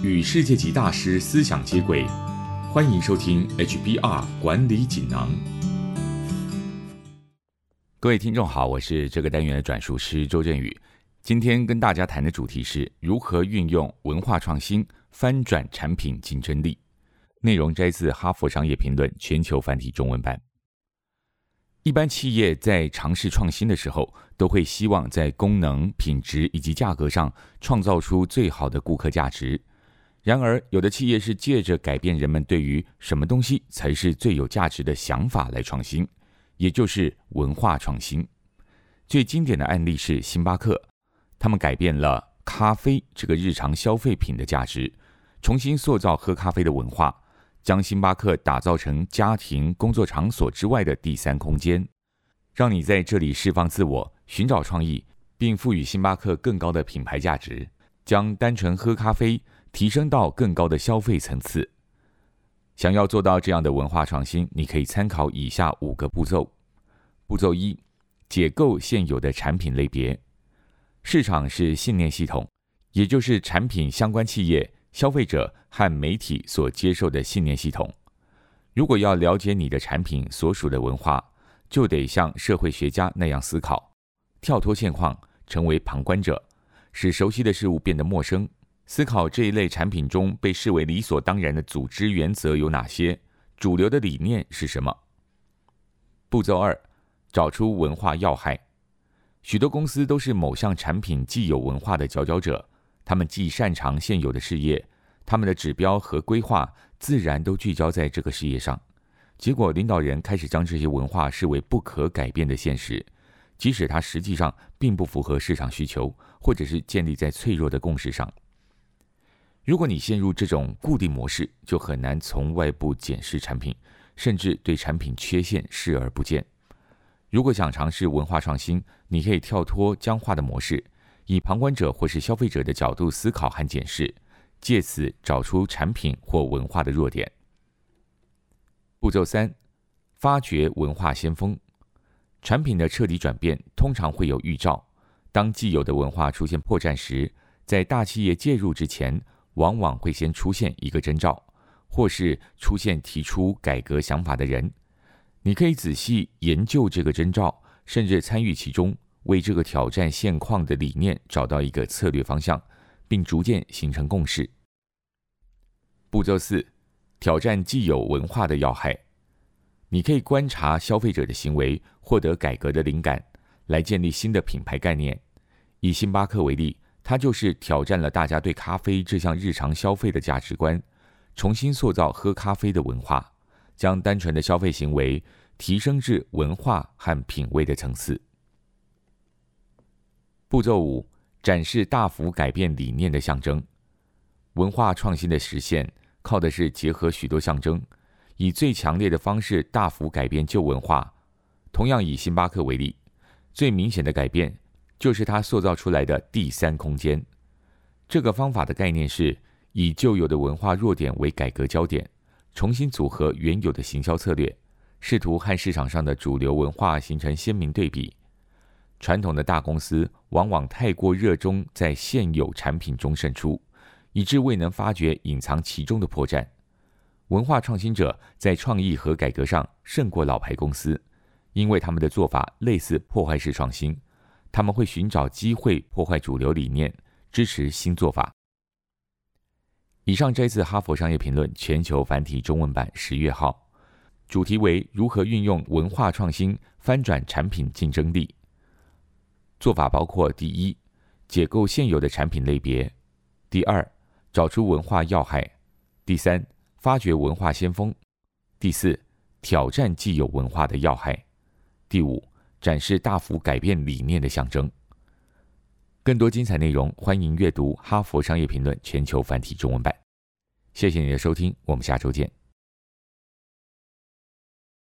与世界级大师思想接轨，欢迎收听 HBR 管理锦囊。各位听众好，我是这个单元的转述师周振宇。今天跟大家谈的主题是如何运用文化创新翻转产品竞争力。内容摘自《哈佛商业评论》全球繁体中文版。一般企业在尝试创新的时候，都会希望在功能、品质以及价格上创造出最好的顾客价值。然而，有的企业是借着改变人们对于什么东西才是最有价值的想法来创新，也就是文化创新。最经典的案例是星巴克，他们改变了咖啡这个日常消费品的价值，重新塑造喝咖啡的文化。将星巴克打造成家庭、工作场所之外的第三空间，让你在这里释放自我、寻找创意，并赋予星巴克更高的品牌价值，将单纯喝咖啡提升到更高的消费层次。想要做到这样的文化创新，你可以参考以下五个步骤：步骤一，解构现有的产品类别。市场是信念系统，也就是产品相关企业。消费者和媒体所接受的信念系统，如果要了解你的产品所属的文化，就得像社会学家那样思考，跳脱现况，成为旁观者，使熟悉的事物变得陌生。思考这一类产品中被视为理所当然的组织原则有哪些，主流的理念是什么。步骤二，找出文化要害。许多公司都是某项产品既有文化的佼佼者。他们既擅长现有的事业，他们的指标和规划自然都聚焦在这个事业上。结果，领导人开始将这些文化视为不可改变的现实，即使它实际上并不符合市场需求，或者是建立在脆弱的共识上。如果你陷入这种固定模式，就很难从外部检视产品，甚至对产品缺陷视而不见。如果想尝试文化创新，你可以跳脱僵化的模式。以旁观者或是消费者的角度思考和检视，借此找出产品或文化的弱点。步骤三，发掘文化先锋。产品的彻底转变通常会有预兆。当既有的文化出现破绽时，在大企业介入之前，往往会先出现一个征兆，或是出现提出改革想法的人。你可以仔细研究这个征兆，甚至参与其中。为这个挑战现况的理念找到一个策略方向，并逐渐形成共识。步骤四：挑战既有文化的要害。你可以观察消费者的行为，获得改革的灵感，来建立新的品牌概念。以星巴克为例，它就是挑战了大家对咖啡这项日常消费的价值观，重新塑造喝咖啡的文化，将单纯的消费行为提升至文化和品味的层次。步骤五：展示大幅改变理念的象征。文化创新的实现，靠的是结合许多象征，以最强烈的方式大幅改变旧文化。同样以星巴克为例，最明显的改变就是他塑造出来的第三空间。这个方法的概念是以旧有的文化弱点为改革焦点，重新组合原有的行销策略，试图和市场上的主流文化形成鲜明对比。传统的大公司往往太过热衷在现有产品中胜出，以致未能发掘隐藏其中的破绽。文化创新者在创意和改革上胜过老牌公司，因为他们的做法类似破坏式创新。他们会寻找机会破坏主流理念，支持新做法。以上摘自《哈佛商业评论》全球繁体中文版十月号，主题为如何运用文化创新翻转产品竞争力。做法包括：第一，解构现有的产品类别；第二，找出文化要害；第三，发掘文化先锋；第四，挑战既有文化的要害；第五，展示大幅改变理念的象征。更多精彩内容，欢迎阅读《哈佛商业评论》全球繁体中文版。谢谢你的收听，我们下周见。